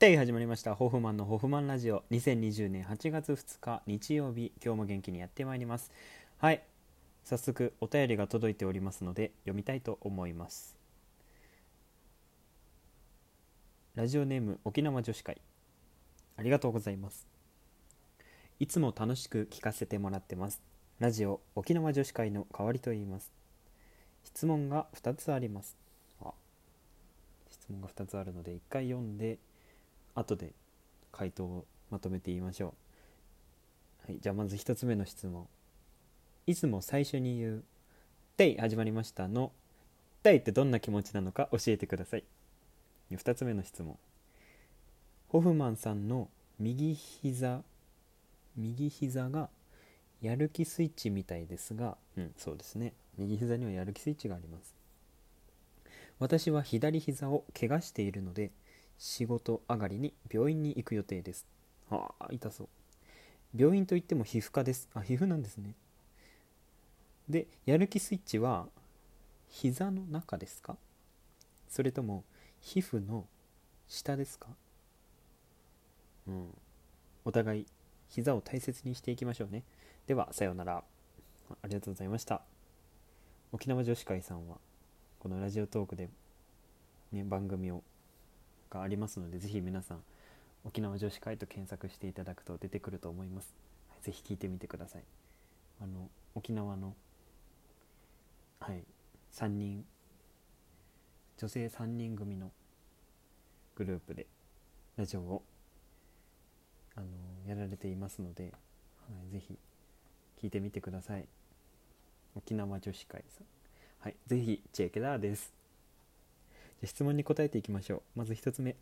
で始まりました。ホフマンのホフマンラジオ。2020年8月2日日曜日。今日も元気にやってまいります。はい早速お便りが届いておりますので読みたいと思います。ラジオネーム沖縄女子会。ありがとうございます。いつも楽しく聞かせてもらってます。ラジオ沖縄女子会の代わりと言います。質問が2つあります。あ質問が2つあるので1回読んで後で回答をまとめて言いましょう。はい、じゃあまず1つ目の質問。いつも最初に言う「デイ始まりました」の「デイってどんな気持ちなのか教えてください。2つ目の質問。ホフマンさんの右膝右膝がやる気スイッチみたいですが、うん、そうですね。右膝にはやる気スイッチがあります。私は左膝を怪我しているので、仕事上がりに病院に行く予定です。ああ痛そう。病院といっても皮膚科です。あ皮膚なんですね。でやる気スイッチは膝の中ですか？それとも皮膚の下ですか？うん。お互い膝を大切にしていきましょうね。ではさようなら。ありがとうございました。沖縄女子会さんはこのラジオトークで、ね、番組をがありますのでぜひ皆さん沖縄女子会と検索していただくと出てくると思います、ぜひ聞いてみてください。あの沖縄のはい3人女性3人組のグループでラジオをあのやられていますので、はい、ぜひ聞いてみてください。沖縄女子会さん。はいぜひチェケダーです。質問に答えていきましょう。まず1つ目。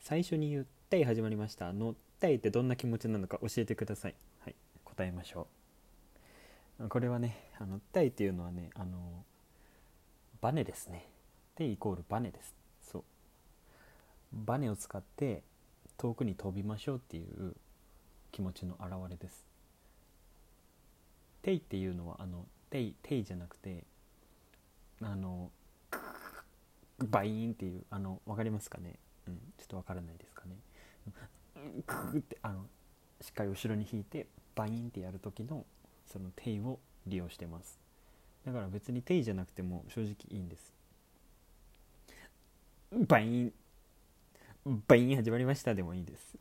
最初に言ったい始まりました。のったいってどんな気持ちなのか教えてください。はい答えましょう。これはねあのったいっていうのはねあのバネですね。でイコールバネです。そう。バネを使って遠くに飛びましょうっていう気持ちの表れです。テイっていうのはあのテイテイじゃなくてあのバイーンっていうあの分かりますかね、うん、ちょっと分からないですかね？クーってあのしっかり後ろに引いてバインってやる時のそのテイを利用してます。だから別にテイじゃなくても正直いいんです。バインバイン始まりましたでもいいです。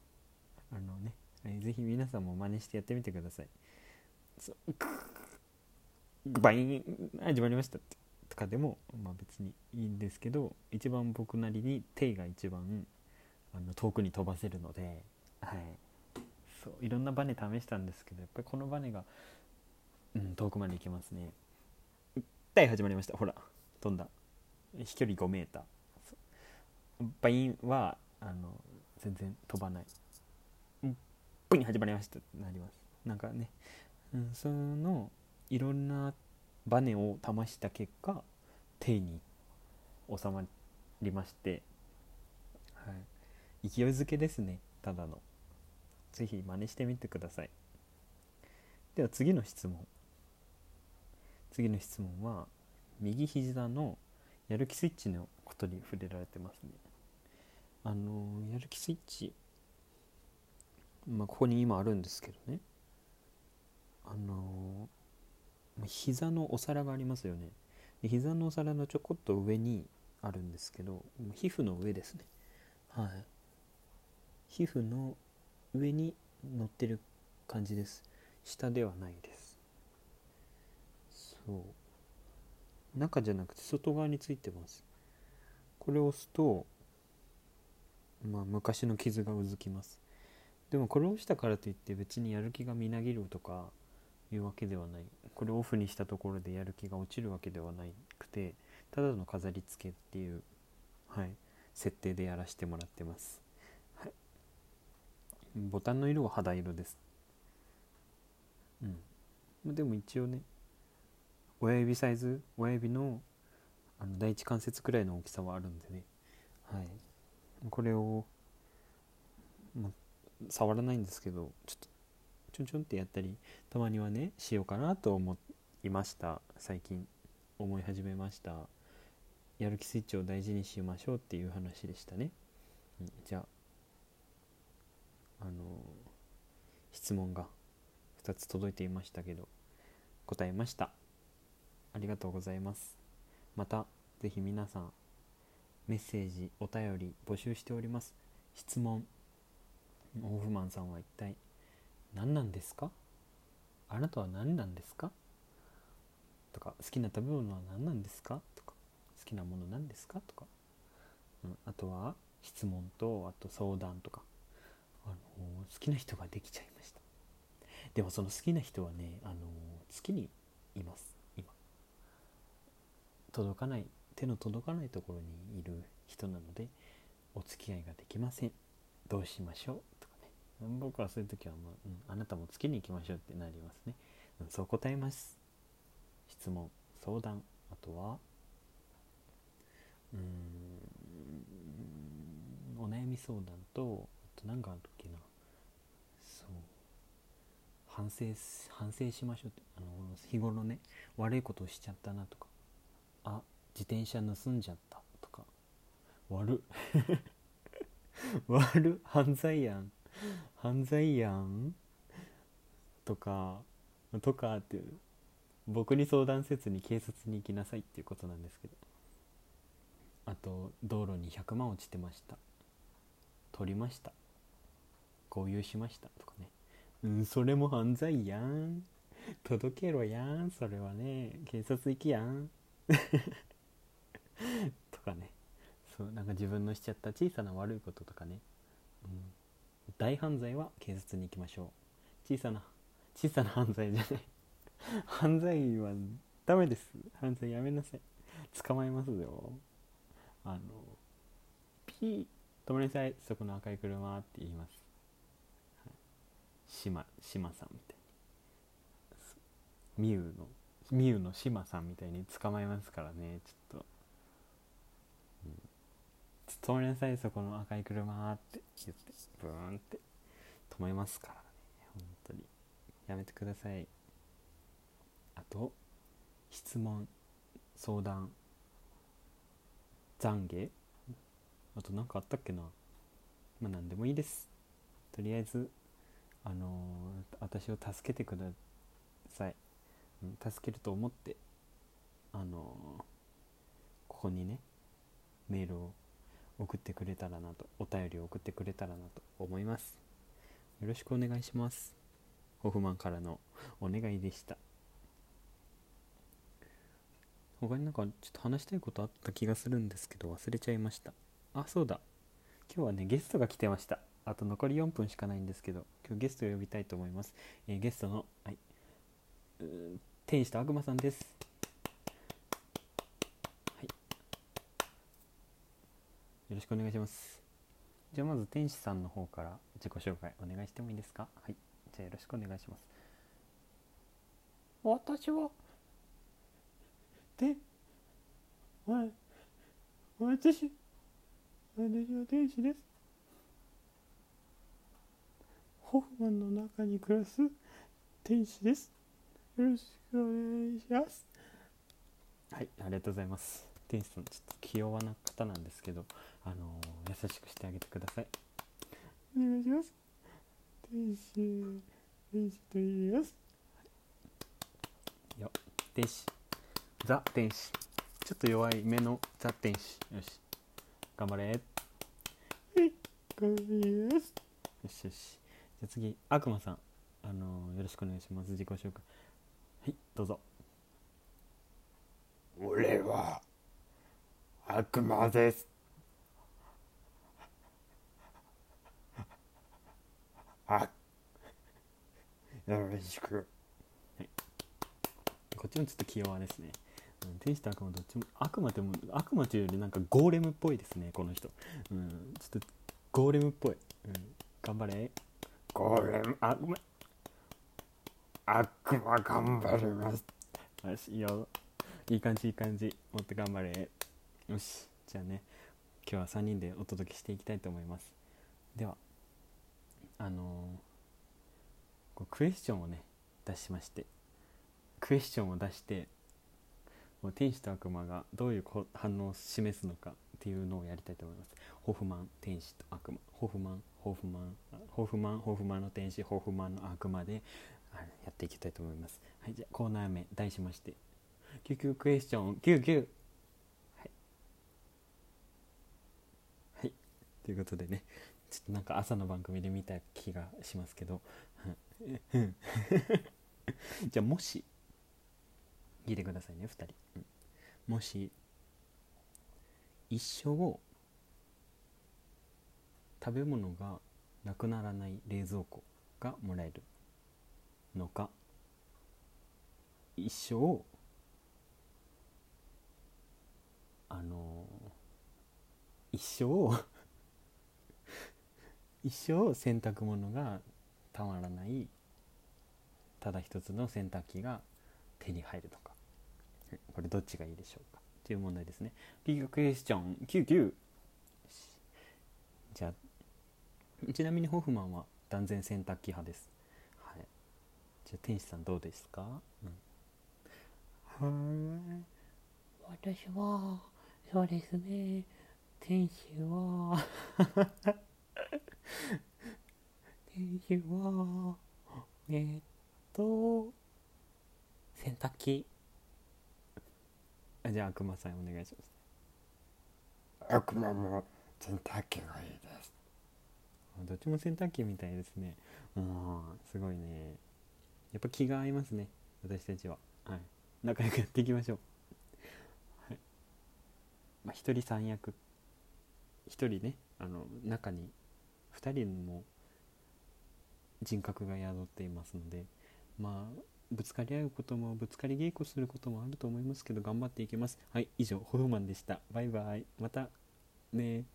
あのねぜひ皆さんも真似してやってみてください。バイン始まりましたって。とかでも、まあ、別にいいんですけど一番僕なりに手が一番あの遠くに飛ばせるので、はい、そういろんなバネ試したんですけどやっぱりこのバネが、うん、遠くまで行きますね。はい始まりました。ほら飛んだ。飛距離 5m バインはあの全然飛ばない。ブイン始まりましたってなります。なんかね、うん、そのいろんなバネを試した結果手に収まりまして、はい、勢いづけですねただの。是非真似してみてください。では次の質問。次の質問は右膝のやる気スイッチのことに触れられてますね。あのやる気スイッチまあここに今あるんですけどね。あの膝のお皿がありますよね。で膝のお皿のちょこっと上にあるんですけど皮膚の上ですね。はい。皮膚の上に乗ってる感じです。下ではないです。そう。中じゃなくて外側についてます。これを押すとまあ昔の傷がうずきます。でもこれを押したからといって別にやる気がみなぎるとかいうわけではない。これをオフにしたところでやる気が落ちるわけではなくてただの飾り付けっていう、はい、設定でやらせてもらってます、はい、ボタンの色は肌色です。うん。でも一応ね親指サイズ親指のあの第一関節くらいの大きさはあるんでね。はい。これを、ま、触らないんですけどちょっとちょんちょんってやったりたまにはねしようかなと思いました。最近思い始めました。やる気スイッチを大事にしましょうっていう話でしたね。うんじゃああの質問が2つ届いていましたけど答えました。ありがとうございます。またぜひ皆さんメッセージお便り募集しております。質問オフマンさんは一体何なんですか？あなたは何なんですか？とか好きな食べ物は何なんですか？とか好きなもの何ですか？とか、うん、あとは質問とあと相談とか、あの好きな人ができちゃいました。でもその好きな人はね、あの月にいます今。届かない手の届かないところにいる人なのでお付き合いができません。どうしましょう？僕はそういう時は、まあうん、あなたも月に行きましょうってなりますね、うん、そう答えます。質問相談あとはうんお悩み相談とあと何かあるっけなそう反省反省しましょうってあの日頃ね悪いことをしちゃったなとかあ自転車盗んじゃったとか悪 悪犯罪やん。犯罪やん？とかとかっていう僕に相談せずに警察に行きなさいっていうことなんですけど。あと道路に100万落ちてました。取りました。合流しましたとかね。うんそれも犯罪やん。届けろやん。それはね。警察行きやん。とかね。そうなんか自分のしちゃった小さな悪いこととかね、大犯罪は警察に行きましょう。小さな小さな犯罪じゃない。犯罪はダメです。犯罪やめなさい。捕まえますよ。あのピー止めなさい。そこの赤い車って言います、はい、島島さんみたいに。ミュウのミユの島さんみたいに捕まえますからね。ちょっと、止めなさいそこの赤い車って言ってブーンって止めますからね本当に。やめてください。あと質問相談懺悔。あと何かあったっけな。まあ何でもいいです。とりあえずあのー、私を助けてください。助けると思ってあのここにねメールを送ってくれたらなとお便りを送ってくれたらなと思います。よろしくお願いします。ホフマンからのお願いでした。他になんかちょっと話したいことあった気がするんですけど忘れちゃいました。あそうだ。今日はねゲストが来てました。あと残り4分しかないんですけど今日ゲストを呼びたいと思います、えー、ゲストの、はい、天使と悪魔さんです。はい。よろしくお願いします。じゃあまず天使さんの方から自己紹介お願いしてもいいですか？はい。じゃあよろしくお願いします。私は、で、はい。私、私は天使です。ホフマンの中に暮らす天使です。よろしくお願いしますはいありがとうございます天使さんちょっと気弱な方なんですけどあのー、優しくしてあげてください。お願いします。天使天使と言います。よ天使ザ天使ちょっと弱い目のザ天使よし。頑張れ。はい頑張ります。よしよし。じゃあ次悪魔さん。あのー、よろしくお願いします。自己紹介。はいどうぞ。俺は悪魔です。あよろしく、はい、こっちもちょっと気弱ですね、うん、天使と悪魔どっちも悪魔でも悪魔というよりなんかゴーレムっぽいですねこの人、うん、ちょっとゴーレムっぽい、うん、頑張れ。ゴーレムあごめん。悪魔頑張ります。よしいいよ。いい感じいい感じ。もっと頑張れよし。じゃあね今日は3人でお届けしていきたいと思います。ではあのー、クエスチョンをね出しましてクエスチョンを出してもう天使と悪魔がどういう反応を示すのかっていうのをやりたいと思います。ホフマン天使と悪魔。ホフマンホフマンホフマンホフマンの天使ホフマンの悪魔でやっていきたいと思います。はいじゃあコーナー名題しまして救急クエスチョン救急はいはいということでねちょっとなんか朝の番組で見た気がしますけど。じゃあもし聞いてくださいね2人、もし一生食べ物がなくならない冷蔵庫がもらえるのか一生あの一生一生洗濯物がたまらないただ一つの洗濯機が手に入るのか。これどっちがいいでしょうか。という問題ですね。リークエスチョン99じゃあちなみにホフマンは断然洗濯機派です。はい。じゃあ天使さんどうですか、うん、はい。私はそうですね。天使は。天使はえーっと洗濯機。あじゃあ悪魔さんお願いします悪魔も洗濯機がいいです。あどっちも洗濯機みたいですね。うんすごいね。やっぱ気が合いますね。私たちは。はい。仲良くやっていきましょう。はい。まあ一人三役。一人ねあの中に二人も人格が宿っていますのでまあぶつかり合うこともぶつかり稽古することもあると思いますけど頑張っていきます。はい以上ホフマンでした。バイバイ。またね